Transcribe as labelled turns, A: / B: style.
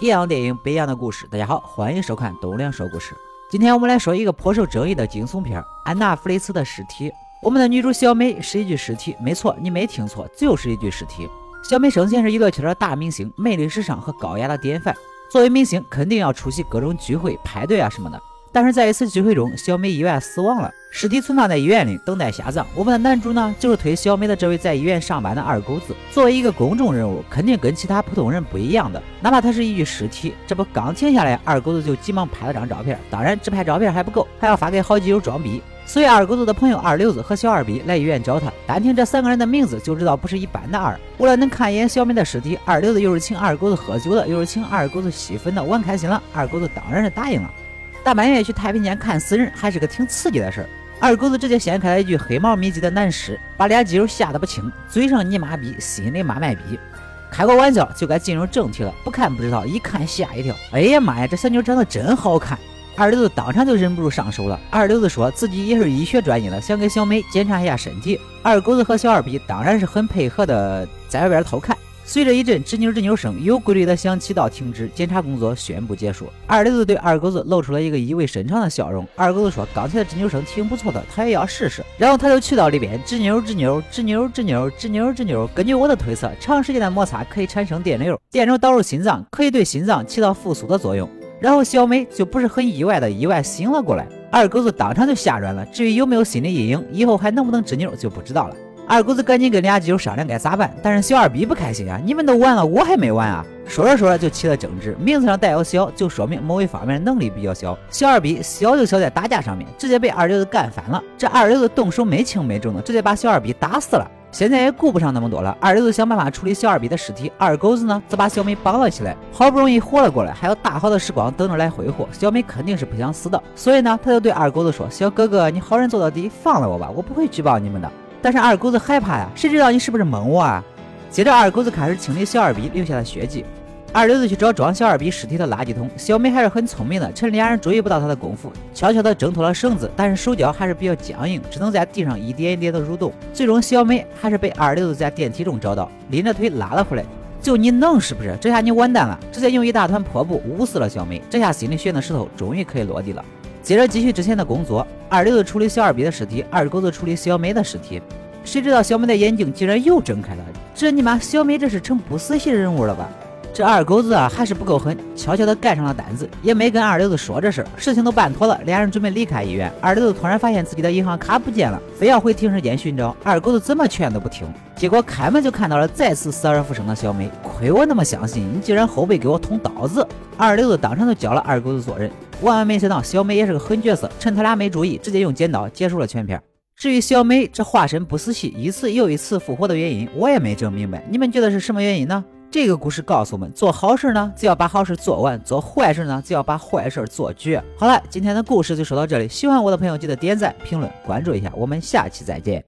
A: 一样电影，不一样的故事。大家好，欢迎收看东亮说故事。今天我们来说一个颇受争议的惊悚片《安娜弗雷茨的尸体》。我们的女主小美是一具尸体，没错，你没听错，就是一具尸体。小美生前是娱乐圈的大明星，魅力时尚和高雅的典范。作为明星，肯定要出席各种聚会、派对啊什么的。但是在一次聚会中，小美意外死亡了，尸体存放在医院里，等待下葬。我们的男主呢，就是推小美的这位在医院上班的二狗子。作为一个公众人物，肯定跟其他普通人不一样的，哪怕他是一具尸体。这不刚停下来，二狗子就急忙拍了张照片。当然，只拍照片还不够，还要发给好基友装逼。所以，二狗子的朋友二流子和小二逼来医院找他。单听这三个人的名字，就知道不是一般的二。为了能看一眼小美的尸体，二流子又是请二狗子喝酒的，又是请二狗子吸粉的，玩开心了，二狗子当然是答应了。大半夜去太平间看死人，还是个挺刺激的事儿。二狗子直接掀开了一具黑毛密集的男尸，把俩基友吓得不轻，嘴上你妈逼，心里妈卖逼。开个玩笑，就该进入正题了。不看不知道，一看吓一跳。哎呀妈呀，这小妞长得真好看！二流子当场就忍不住上手了。二流子说自己也是医学专业的，想给小美检查一下身体。二狗子和小二逼当然是很配合的，在外边偷看。随着一阵吱扭吱扭声，有规律的响起，到停止，检查工作宣布结束。二流子对二狗子露出了一个意味深长的笑容。二狗子说：“刚才的吱扭声挺不错的，他也要试试。”然后他就去到里边，吱扭吱扭，吱扭吱扭，吱扭吱扭。根据我的推测，长时间的摩擦可以产生电流，电流导入心脏，可以对心脏起到复苏的作用。然后小美就不是很意外的意外醒了过来。二狗子当场就吓软了。至于有没有心理阴影，以后还能不能吱扭就不知道了。二狗子赶紧跟俩基友商量该咋办，但是小二逼不开心啊！你们都完了，我还没完啊！说着说着就起了争执，名字上带有小，就说明某一方面能力比较小。小二逼小就小在打架上面，直接被二流子干翻了。这二流子动手没轻没重的，直接把小二逼打死了。现在也顾不上那么多了，二流子想办法处理小二逼的尸体，二狗子呢则把小美绑了起来。好不容易活了过来，还有大好的时光等着来挥霍。小美肯定是不想死的，所以呢，他就对二狗子说：“小哥哥，你好人做到底，放了我吧，我不会举报你们的。”但是二狗子害怕呀，谁知道你是不是蒙我啊？接着二狗子开始清理小二逼留下的血迹，二流子去找装小二逼尸体的垃圾桶。小美还是很聪明的，趁俩人注意不到她的功夫，悄悄地挣脱了绳子，但是手脚还是比较僵硬，只能在地上一点一点的蠕动。最终小美还是被二流子在电梯中找到，拎着腿拉了回来。就你能是不是？这下你完蛋了，直接用一大团破布捂死了小美。这下心里悬的石头终于可以落地了。接着继续之前的工作，二流子处理小二逼的尸体，二狗子处理小美的尸体。谁知道小美的眼睛竟然又睁开了？这你妈小美这是成不死系人物了吧？这二狗子啊还是不够狠，悄悄的盖上了单子，也没跟二流子说这事儿。事情都办妥了，俩人准备离开医院。二流子突然发现自己的银行卡不见了，非要回停尸间寻找。二狗子怎么劝都不听，结果开门就看到了再次死而复生的小美。亏我那么相信你，竟然后背给我捅刀子！二流子当场就教了二狗子做人。万万没想到，小美也是个狠角色，趁他俩没注意，直接用剪刀结束了全片。至于小美这化身不死系，一次又一次复活的原因，我也没整明白。你们觉得是什么原因呢？这个故事告诉我们，做好事呢，就要把好事做完；做坏事呢，就要把坏事做绝。好了，今天的故事就说到这里。喜欢我的朋友，记得点赞、评论、关注一下。我们下期再见。